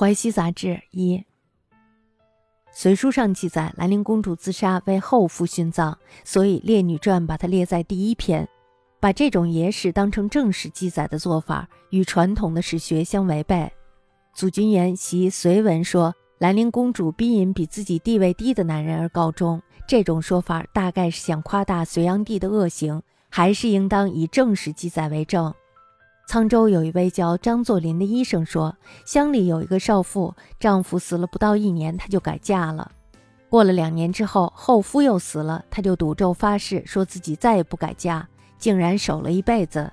淮西杂志一。隋书上记载，兰陵公主自杀为后夫殉葬，所以《列女传》把它列在第一篇。把这种野史当成正史记载的做法，与传统的史学相违背。祖君言袭隋文说，兰陵公主逼引比自己地位低的男人而告终，这种说法大概是想夸大隋炀帝的恶行，还是应当以正史记载为证？沧州有一位叫张作霖的医生说，乡里有一个少妇，丈夫死了不到一年，她就改嫁了。过了两年之后，后夫又死了，她就赌咒发誓，说自己再也不改嫁，竟然守了一辈子。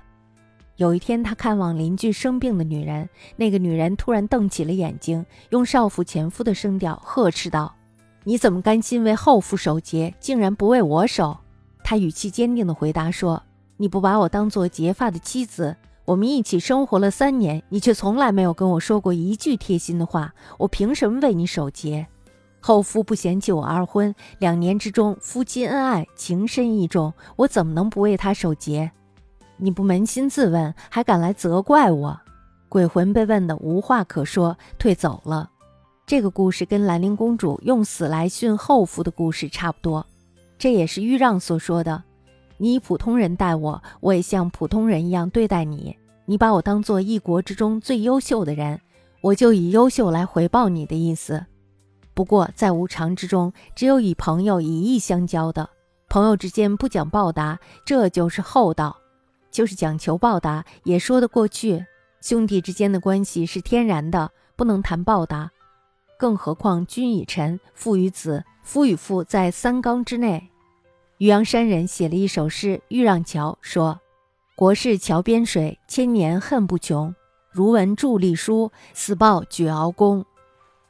有一天，他看望邻居生病的女人，那个女人突然瞪起了眼睛，用少妇前夫的声调呵斥道：“你怎么甘心为后夫守节，竟然不为我守？”他语气坚定地回答说：“你不把我当做结发的妻子。”我们一起生活了三年，你却从来没有跟我说过一句贴心的话，我凭什么为你守节？后夫不嫌弃我二婚，两年之中夫妻恩爱，情深意重，我怎么能不为他守节？你不扪心自问，还敢来责怪我？鬼魂被问得无话可说，退走了。这个故事跟兰陵公主用死来训后夫的故事差不多，这也是豫让所说的。你以普通人待我，我也像普通人一样对待你。你把我当做一国之中最优秀的人，我就以优秀来回报你的意思。不过在无常之中，只有以朋友以义相交的朋友之间不讲报答，这就是厚道；就是讲求报答，也说得过去。兄弟之间的关系是天然的，不能谈报答。更何况君与臣，父与子，夫与妇在三纲之内。渔阳山人写了一首诗《豫让桥》，说：“国事桥边水，千年恨不穷。如闻伫立书，死报举鳌宫。”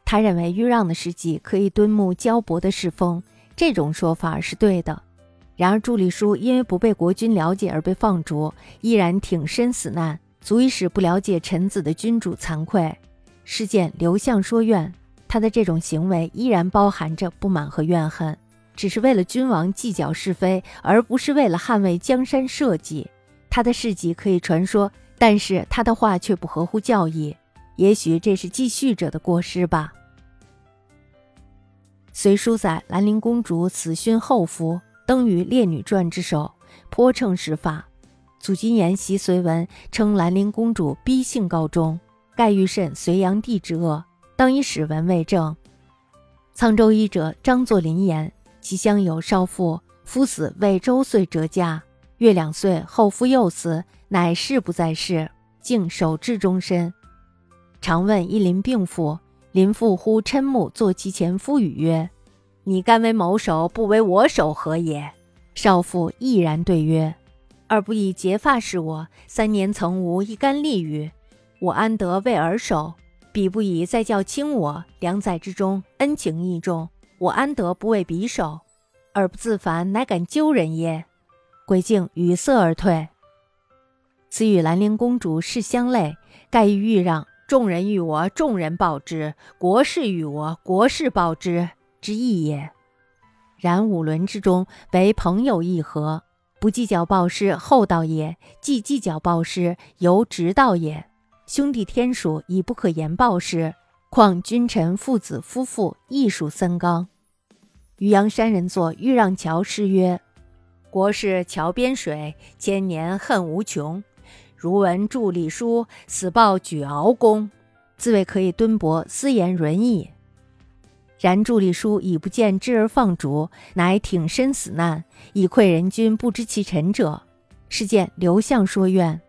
他认为豫让的事迹可以敦睦交薄的世风，这种说法是对的。然而，祝立书因为不被国君了解而被放逐，依然挺身死难，足以使不了解臣子的君主惭愧。事件刘向说怨，他的这种行为依然包含着不满和怨恨。只是为了君王计较是非，而不是为了捍卫江山社稷。他的事迹可以传说，但是他的话却不合乎教义。也许这是记叙者的过失吧。隋书载兰陵公主死讯后夫，登于《列女传》之首，颇称史法。祖金言习隋文称兰陵公主逼性告终，盖欲慎隋炀帝之恶，当以史文为证。沧州医者张作霖言。其乡有少妇，夫死未周岁折嫁，月两岁后夫又死，乃事不在世，竟守至终身。常问一邻病妇，邻妇呼嗔目坐其前夫语曰：“你甘为某守，不为我守，何也？”少妇毅然对曰：“尔不以结发事我，三年曾无一干利与，我安得为尔守？彼不以再教轻我，两载之中恩情义重。”我安得不为匕首？而不自凡，乃敢揪人耶？鬼镜语塞而退。此与兰陵公主事相类，盖欲让众人欲我，众人报之；国事欲我，国事报之之意也。然五伦之中，唯朋友一和，不计较报失，厚道也；既计较报失，犹直道也。兄弟天属，已不可言报失。况君臣父子夫妇亦属三纲。渔阳山人作豫让桥诗曰：“国事桥边水，千年恨无穷。如闻伫立书，死报举鳌宫。”自谓可以敦薄，斯言仁义。然伫立书已不见之而放逐，乃挺身死难，以愧人君不知其臣者。是见刘向说怨，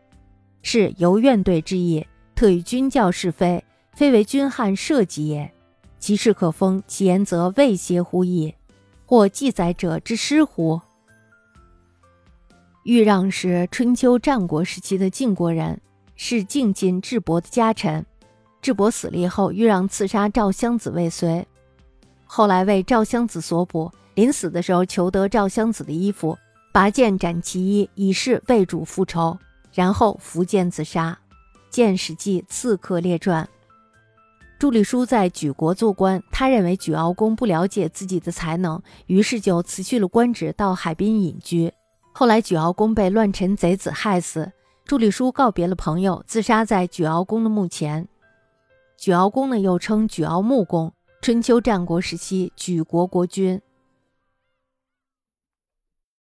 是由怨怼之意，特与君教是非。非为君汉社稷也，其事可封，其言则未歇乎矣？或记载者之失乎？豫让是春秋战国时期的晋国人，是晋晋智伯的家臣。智伯死了以后，豫让刺杀赵襄子未遂，后来为赵襄子所捕。临死的时候，求得赵襄子的衣服，拔剑斩其衣，以示为主复仇，然后伏剑自杀。见《史记·刺客列传》。祝立书在举国做官，他认为举敖公不了解自己的才能，于是就辞去了官职，到海滨隐居。后来举敖公被乱臣贼子害死，祝立书告别了朋友，自杀在举敖公的墓前。举敖公呢又称举敖穆公，春秋战国时期举国国君。